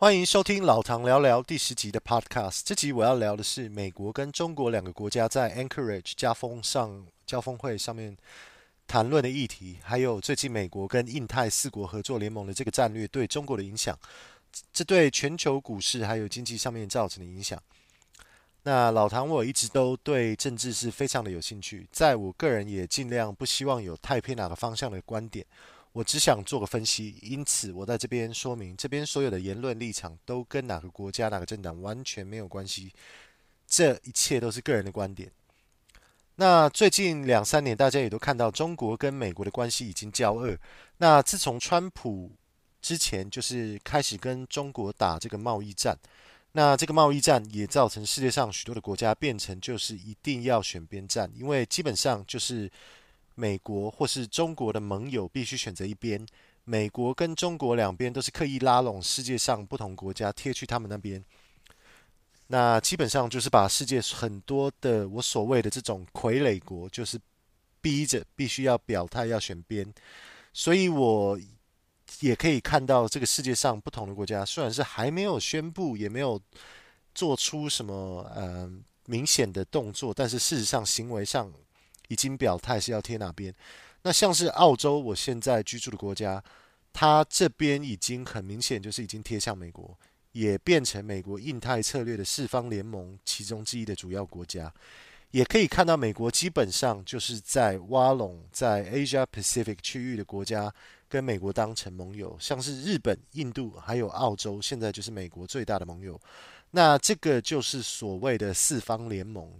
欢迎收听老唐聊聊第十集的 Podcast。这集我要聊的是美国跟中国两个国家在 Anchorage 交锋上交锋会上面谈论的议题，还有最近美国跟印太四国合作联盟的这个战略对中国的影响，这对全球股市还有经济上面造成的影响。那老唐我一直都对政治是非常的有兴趣，在我个人也尽量不希望有太偏哪个方向的观点。我只想做个分析，因此我在这边说明，这边所有的言论立场都跟哪个国家、哪个政党完全没有关系，这一切都是个人的观点。那最近两三年，大家也都看到中国跟美国的关系已经交恶。那自从川普之前就是开始跟中国打这个贸易战，那这个贸易战也造成世界上许多的国家变成就是一定要选边站，因为基本上就是。美国或是中国的盟友必须选择一边。美国跟中国两边都是刻意拉拢世界上不同国家贴去他们那边。那基本上就是把世界很多的我所谓的这种傀儡国，就是逼着必须要表态要选边。所以我也可以看到这个世界上不同的国家，虽然是还没有宣布，也没有做出什么呃明显的动作，但是事实上行为上。已经表态是要贴哪边，那像是澳洲，我现在居住的国家，它这边已经很明显就是已经贴向美国，也变成美国印太策略的四方联盟其中之一的主要国家。也可以看到，美国基本上就是在挖拢在 Asia Pacific 区域的国家，跟美国当成盟友，像是日本、印度还有澳洲，现在就是美国最大的盟友。那这个就是所谓的四方联盟。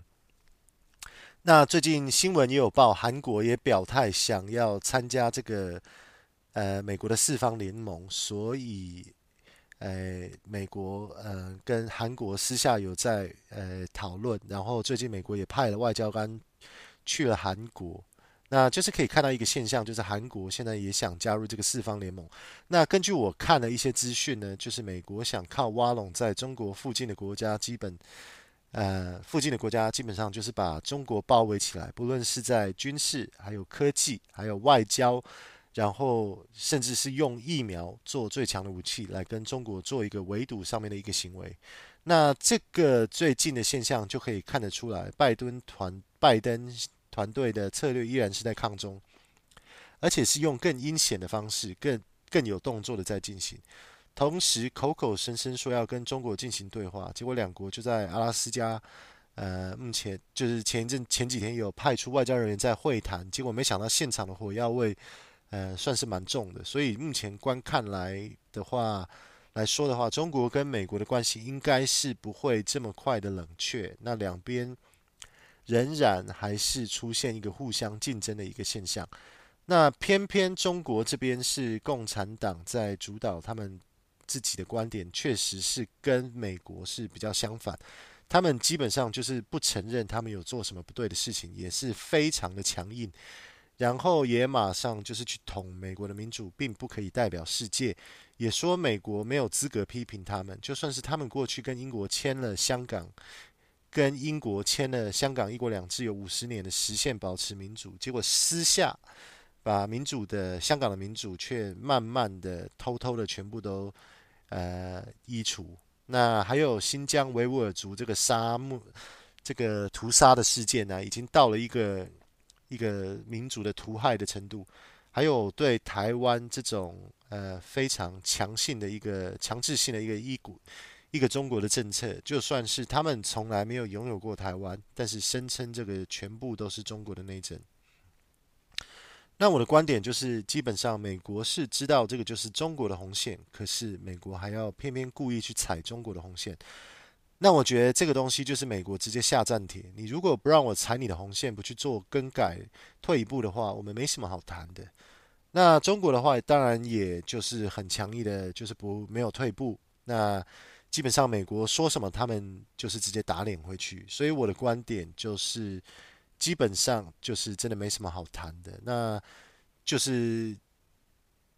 那最近新闻也有报，韩国也表态想要参加这个呃美国的四方联盟，所以呃美国呃跟韩国私下有在呃讨论，然后最近美国也派了外交官去了韩国，那就是可以看到一个现象，就是韩国现在也想加入这个四方联盟。那根据我看了一些资讯呢，就是美国想靠挖拢在中国附近的国家，基本。呃，附近的国家基本上就是把中国包围起来，不论是在军事、还有科技、还有外交，然后甚至是用疫苗做最强的武器来跟中国做一个围堵上面的一个行为。那这个最近的现象就可以看得出来，拜登团拜登团队的策略依然是在抗中，而且是用更阴险的方式，更更有动作的在进行。同时，口口声声说要跟中国进行对话，结果两国就在阿拉斯加，呃，目前就是前一阵前几天有派出外交人员在会谈，结果没想到现场的火药味，呃，算是蛮重的。所以目前观看来的话来说的话，中国跟美国的关系应该是不会这么快的冷却，那两边仍然还是出现一个互相竞争的一个现象。那偏偏中国这边是共产党在主导他们。自己的观点确实是跟美国是比较相反，他们基本上就是不承认他们有做什么不对的事情，也是非常的强硬，然后也马上就是去捅美国的民主并不可以代表世界，也说美国没有资格批评他们，就算是他们过去跟英国签了香港，跟英国签了香港一国两制有五十年的实现保持民主，结果私下把民主的香港的民主却慢慢的偷偷的全部都。呃，衣橱。那还有新疆维吾尔族这个杀戮、这个屠杀的事件呢、已经到了一个一个民族的屠害的程度。还有对台湾这种呃非常强性的一个强制性的一个一股一个中国的政策，就算是他们从来没有拥有过台湾，但是声称这个全部都是中国的内政。那我的观点就是，基本上美国是知道这个就是中国的红线，可是美国还要偏偏故意去踩中国的红线。那我觉得这个东西就是美国直接下战帖。你如果不让我踩你的红线，不去做更改，退一步的话，我们没什么好谈的。那中国的话，当然也就是很强硬的，就是不没有退步。那基本上美国说什么，他们就是直接打脸回去。所以我的观点就是。基本上就是真的没什么好谈的，那就是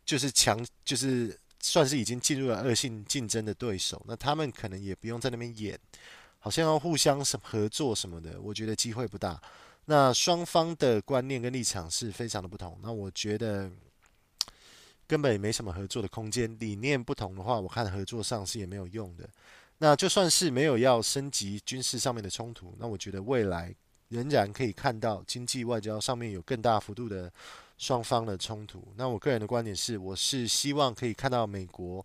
就是强，就是算是已经进入了恶性竞争的对手，那他们可能也不用在那边演，好像要互相什合作什么的，我觉得机会不大。那双方的观念跟立场是非常的不同，那我觉得根本也没什么合作的空间。理念不同的话，我看合作上是也没有用的。那就算是没有要升级军事上面的冲突，那我觉得未来仍然可以看到经济外交上面有更大幅度的双方的冲突。那我个人的观点是，我是希望可以看到美国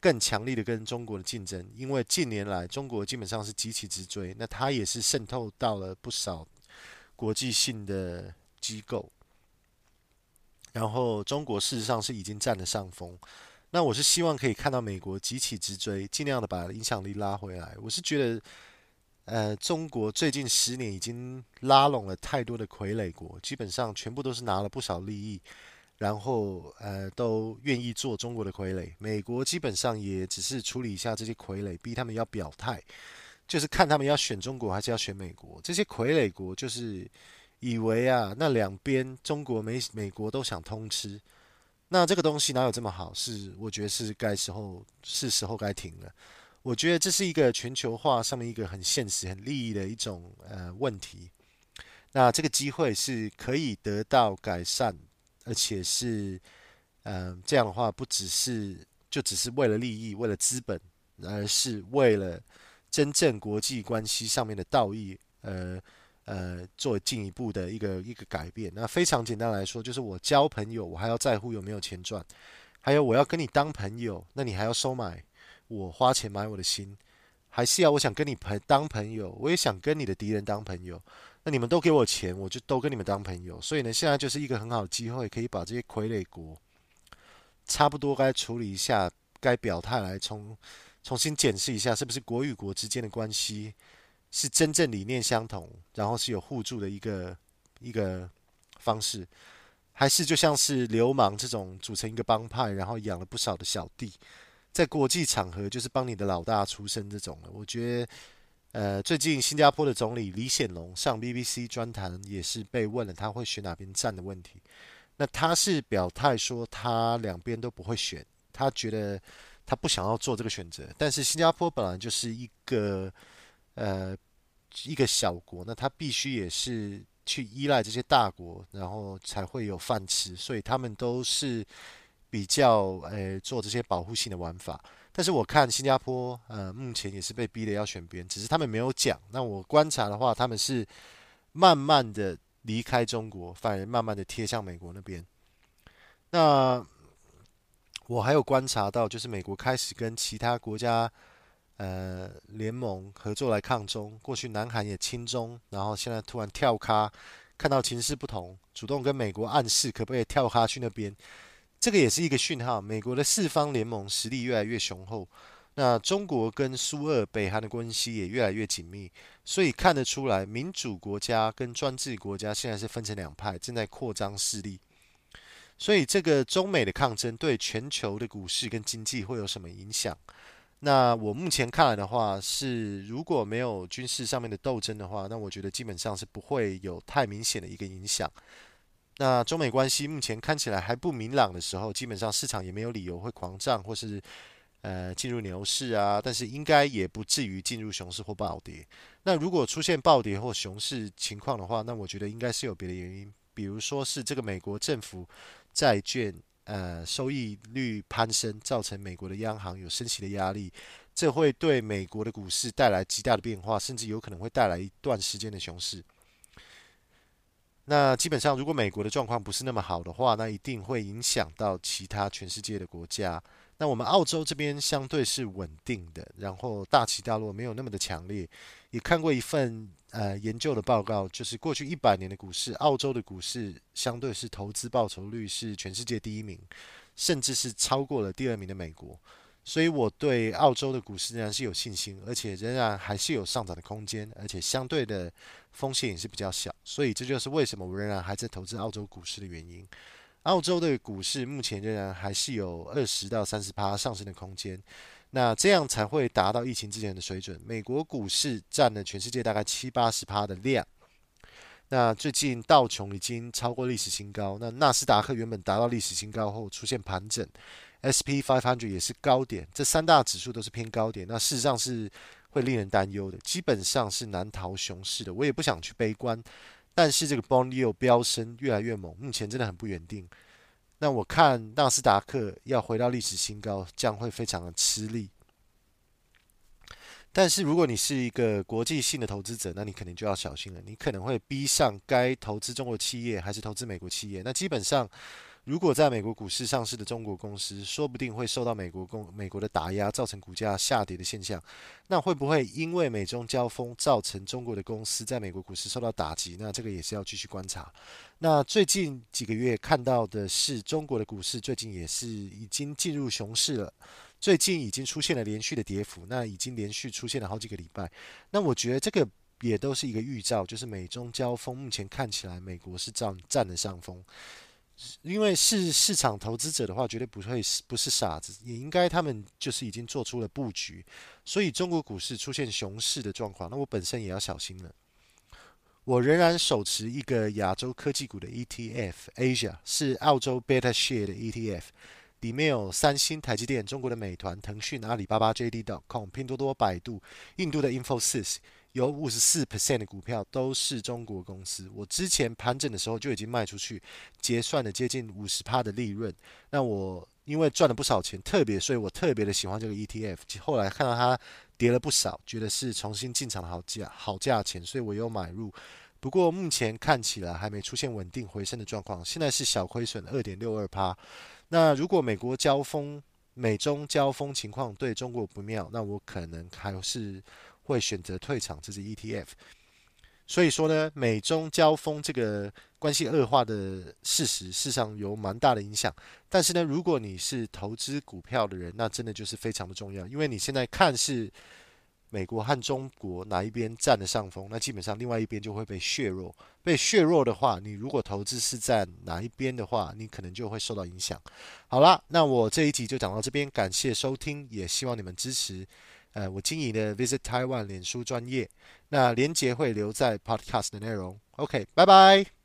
更强力的跟中国的竞争，因为近年来中国基本上是急起直追，那它也是渗透到了不少国际性的机构，然后中国事实上是已经占了上风。那我是希望可以看到美国急起直追，尽量的把影响力拉回来。我是觉得，呃，中国最近十年已经拉拢了太多的傀儡国，基本上全部都是拿了不少利益，然后呃都愿意做中国的傀儡。美国基本上也只是处理一下这些傀儡，逼他们要表态，就是看他们要选中国还是要选美国。这些傀儡国就是以为啊，那两边中国、美美国都想通吃。那这个东西哪有这么好？是我觉得是该时候是时候该停了。我觉得这是一个全球化上面一个很现实、很利益的一种呃问题。那这个机会是可以得到改善，而且是嗯、这样的话，不只是就只是为了利益、为了资本，而是为了真正国际关系上面的道义呃。呃，做进一步的一个一个改变。那非常简单来说，就是我交朋友，我还要在乎有没有钱赚；还有我要跟你当朋友，那你还要收买我花钱买我的心，还是要我想跟你朋当朋友，我也想跟你的敌人当朋友。那你们都给我钱，我就都跟你们当朋友。所以呢，现在就是一个很好的机会，可以把这些傀儡国差不多该处理一下，该表态来重重新检视一下，是不是国与国之间的关系。是真正理念相同，然后是有互助的一个一个方式，还是就像是流氓这种组成一个帮派，然后养了不少的小弟，在国际场合就是帮你的老大出声这种了。我觉得，呃，最近新加坡的总理李显龙上 BBC 专谈也是被问了他会选哪边站的问题，那他是表态说他两边都不会选，他觉得他不想要做这个选择，但是新加坡本来就是一个。呃，一个小国，那他必须也是去依赖这些大国，然后才会有饭吃，所以他们都是比较呃做这些保护性的玩法。但是我看新加坡，呃，目前也是被逼的要选边，只是他们没有讲。那我观察的话，他们是慢慢的离开中国，反而慢慢的贴向美国那边。那我还有观察到，就是美国开始跟其他国家。呃，联盟合作来抗中，过去南韩也亲中，然后现在突然跳咖，看到情势不同，主动跟美国暗示可不可以跳咖去那边，这个也是一个讯号。美国的四方联盟实力越来越雄厚，那中国跟苏俄、北韩的关系也越来越紧密，所以看得出来，民主国家跟专制国家现在是分成两派，正在扩张势力。所以这个中美的抗争对全球的股市跟经济会有什么影响？那我目前看来的话，是如果没有军事上面的斗争的话，那我觉得基本上是不会有太明显的一个影响。那中美关系目前看起来还不明朗的时候，基本上市场也没有理由会狂涨或是呃进入牛市啊，但是应该也不至于进入熊市或暴跌。那如果出现暴跌或熊市情况的话，那我觉得应该是有别的原因，比如说是这个美国政府债券。呃，收益率攀升，造成美国的央行有升息的压力，这会对美国的股市带来极大的变化，甚至有可能会带来一段时间的熊市。那基本上，如果美国的状况不是那么好的话，那一定会影响到其他全世界的国家。那我们澳洲这边相对是稳定的，然后大起大落没有那么的强烈。也看过一份呃研究的报告，就是过去一百年的股市，澳洲的股市相对是投资报酬率是全世界第一名，甚至是超过了第二名的美国。所以我对澳洲的股市仍然是有信心，而且仍然还是有上涨的空间，而且相对的风险也是比较小。所以这就是为什么我仍然还在投资澳洲股市的原因。澳洲的股市目前仍然还是有二十到三十趴上升的空间，那这样才会达到疫情之前的水准。美国股市占了全世界大概七八十趴的量，那最近道琼已经超过历史新高，那纳斯达克原本达到历史新高后出现盘整，SP 500也是高点，这三大指数都是偏高点，那事实上是会令人担忧的，基本上是难逃熊市的。我也不想去悲观。但是这个 bond yield 飙升越来越猛，目前真的很不稳定。那我看纳斯达克要回到历史新高，将会非常的吃力。但是如果你是一个国际性的投资者，那你肯定就要小心了。你可能会逼上该投资中国企业还是投资美国企业？那基本上，如果在美国股市上市的中国公司，说不定会受到美国公美国的打压，造成股价下跌的现象。那会不会因为美中交锋造成中国的公司在美国股市受到打击？那这个也是要继续观察。那最近几个月看到的是，中国的股市最近也是已经进入熊市了。最近已经出现了连续的跌幅，那已经连续出现了好几个礼拜。那我觉得这个也都是一个预兆，就是美中交锋目前看起来美国是占占了上风。因为是市场投资者的话，绝对不会不是傻子，也应该他们就是已经做出了布局。所以中国股市出现熊市的状况，那我本身也要小心了。我仍然手持一个亚洲科技股的 ETF，Asia 是澳洲 Beta Share 的 ETF。里面有三星、台积电、中国的美团、腾讯、阿里巴巴、JD.com、拼多多、百度、印度的 Infosys，有五十四 percent 的股票都是中国公司。我之前盘整的时候就已经卖出去，结算了接近五十趴的利润。那我因为赚了不少钱，特别所以我特别的喜欢这个 ETF。后来看到它跌了不少，觉得是重新进场的好价好价钱，所以我又买入。不过目前看起来还没出现稳定回升的状况，现在是小亏损二点六二趴。那如果美国交锋、美中交锋情况对中国不妙，那我可能还是会选择退场这支 ETF。所以说呢，美中交锋这个关系恶化的事实，事实上有蛮大的影响。但是呢，如果你是投资股票的人，那真的就是非常的重要，因为你现在看是。美国和中国哪一边占了上风，那基本上另外一边就会被削弱。被削弱的话，你如果投资是在哪一边的话，你可能就会受到影响。好了，那我这一集就讲到这边，感谢收听，也希望你们支持。呃，我经营的 Visit Taiwan 脸书专业，那连结会留在 Podcast 的内容。OK，拜拜。